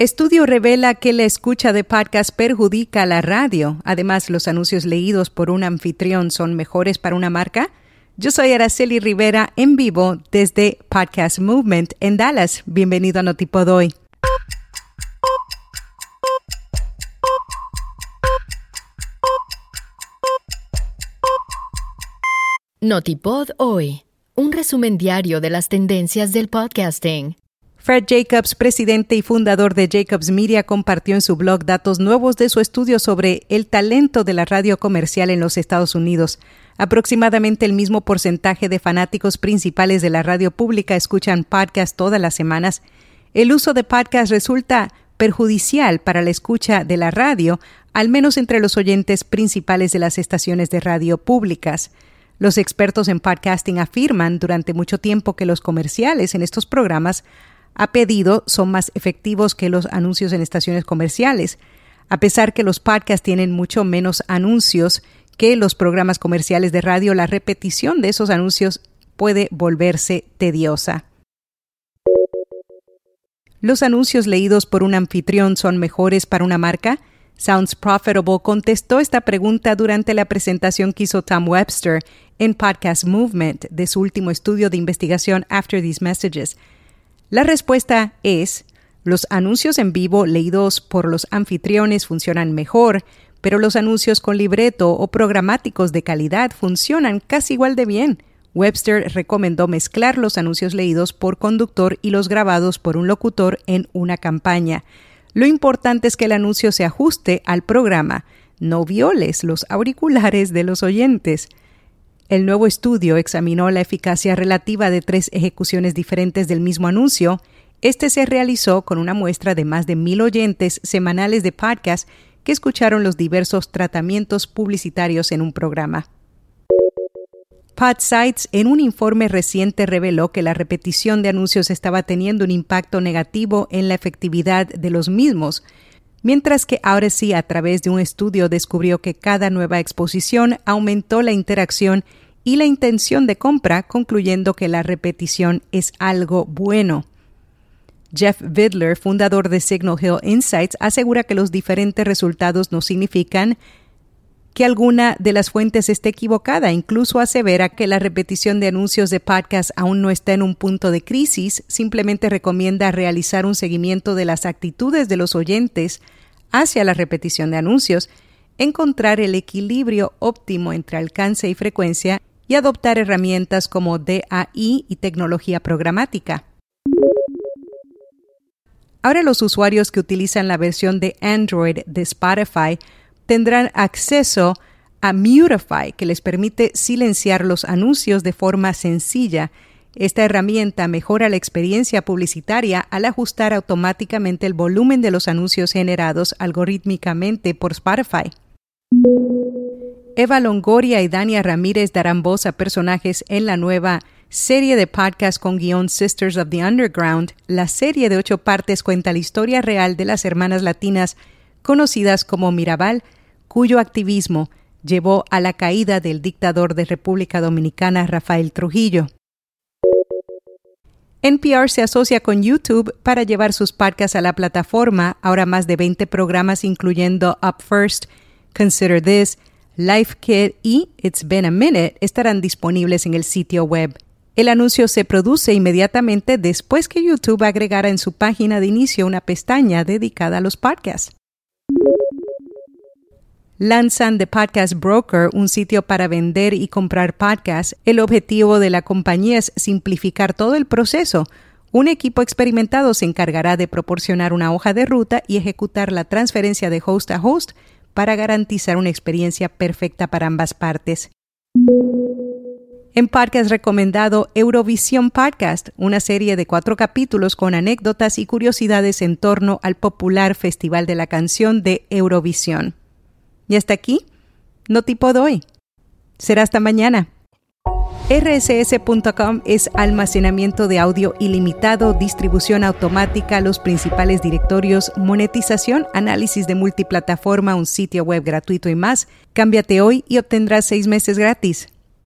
Estudio revela que la escucha de podcast perjudica a la radio. Además, los anuncios leídos por un anfitrión son mejores para una marca. Yo soy Araceli Rivera en vivo desde Podcast Movement en Dallas. Bienvenido a Notipod hoy. Notipod hoy. Un resumen diario de las tendencias del podcasting. Fred Jacobs, presidente y fundador de Jacobs Media, compartió en su blog datos nuevos de su estudio sobre el talento de la radio comercial en los Estados Unidos. Aproximadamente el mismo porcentaje de fanáticos principales de la radio pública escuchan podcast todas las semanas. El uso de podcast resulta perjudicial para la escucha de la radio, al menos entre los oyentes principales de las estaciones de radio públicas. Los expertos en podcasting afirman durante mucho tiempo que los comerciales en estos programas a pedido son más efectivos que los anuncios en estaciones comerciales, a pesar que los podcasts tienen mucho menos anuncios que los programas comerciales de radio, la repetición de esos anuncios puede volverse tediosa. ¿Los anuncios leídos por un anfitrión son mejores para una marca? Sounds Profitable contestó esta pregunta durante la presentación que hizo Tom Webster en Podcast Movement de su último estudio de investigación After These Messages. La respuesta es, los anuncios en vivo leídos por los anfitriones funcionan mejor, pero los anuncios con libreto o programáticos de calidad funcionan casi igual de bien. Webster recomendó mezclar los anuncios leídos por conductor y los grabados por un locutor en una campaña. Lo importante es que el anuncio se ajuste al programa, no violes los auriculares de los oyentes. El nuevo estudio examinó la eficacia relativa de tres ejecuciones diferentes del mismo anuncio. Este se realizó con una muestra de más de mil oyentes semanales de podcast que escucharon los diversos tratamientos publicitarios en un programa. PodSites en un informe reciente reveló que la repetición de anuncios estaba teniendo un impacto negativo en la efectividad de los mismos, mientras que ahora sí a través de un estudio descubrió que cada nueva exposición aumentó la interacción y la intención de compra, concluyendo que la repetición es algo bueno. Jeff Vidler, fundador de Signal Hill Insights, asegura que los diferentes resultados no significan que alguna de las fuentes esté equivocada. Incluso asevera que la repetición de anuncios de podcast aún no está en un punto de crisis. Simplemente recomienda realizar un seguimiento de las actitudes de los oyentes hacia la repetición de anuncios, encontrar el equilibrio óptimo entre alcance y frecuencia y adoptar herramientas como DAI y tecnología programática. Ahora los usuarios que utilizan la versión de Android de Spotify tendrán acceso a Mutify, que les permite silenciar los anuncios de forma sencilla. Esta herramienta mejora la experiencia publicitaria al ajustar automáticamente el volumen de los anuncios generados algorítmicamente por Spotify. Eva Longoria y Dania Ramírez darán voz a personajes en la nueva serie de podcast con guion Sisters of the Underground. La serie de ocho partes cuenta la historia real de las hermanas latinas conocidas como Mirabal, cuyo activismo llevó a la caída del dictador de República Dominicana Rafael Trujillo. NPR se asocia con YouTube para llevar sus podcasts a la plataforma, ahora más de 20 programas incluyendo Up First, Consider This, Life Kit y It's Been a Minute estarán disponibles en el sitio web. El anuncio se produce inmediatamente después que YouTube agregara en su página de inicio una pestaña dedicada a los podcasts. Lanzan The Podcast Broker, un sitio para vender y comprar podcasts. El objetivo de la compañía es simplificar todo el proceso. Un equipo experimentado se encargará de proporcionar una hoja de ruta y ejecutar la transferencia de host a host para garantizar una experiencia perfecta para ambas partes. En podcast recomendado Eurovisión Podcast, una serie de cuatro capítulos con anécdotas y curiosidades en torno al popular Festival de la Canción de Eurovisión. Y hasta aquí, no tipo doy. Será hasta mañana rss.com es almacenamiento de audio ilimitado, distribución automática, los principales directorios, monetización, análisis de multiplataforma, un sitio web gratuito y más. Cámbiate hoy y obtendrás seis meses gratis.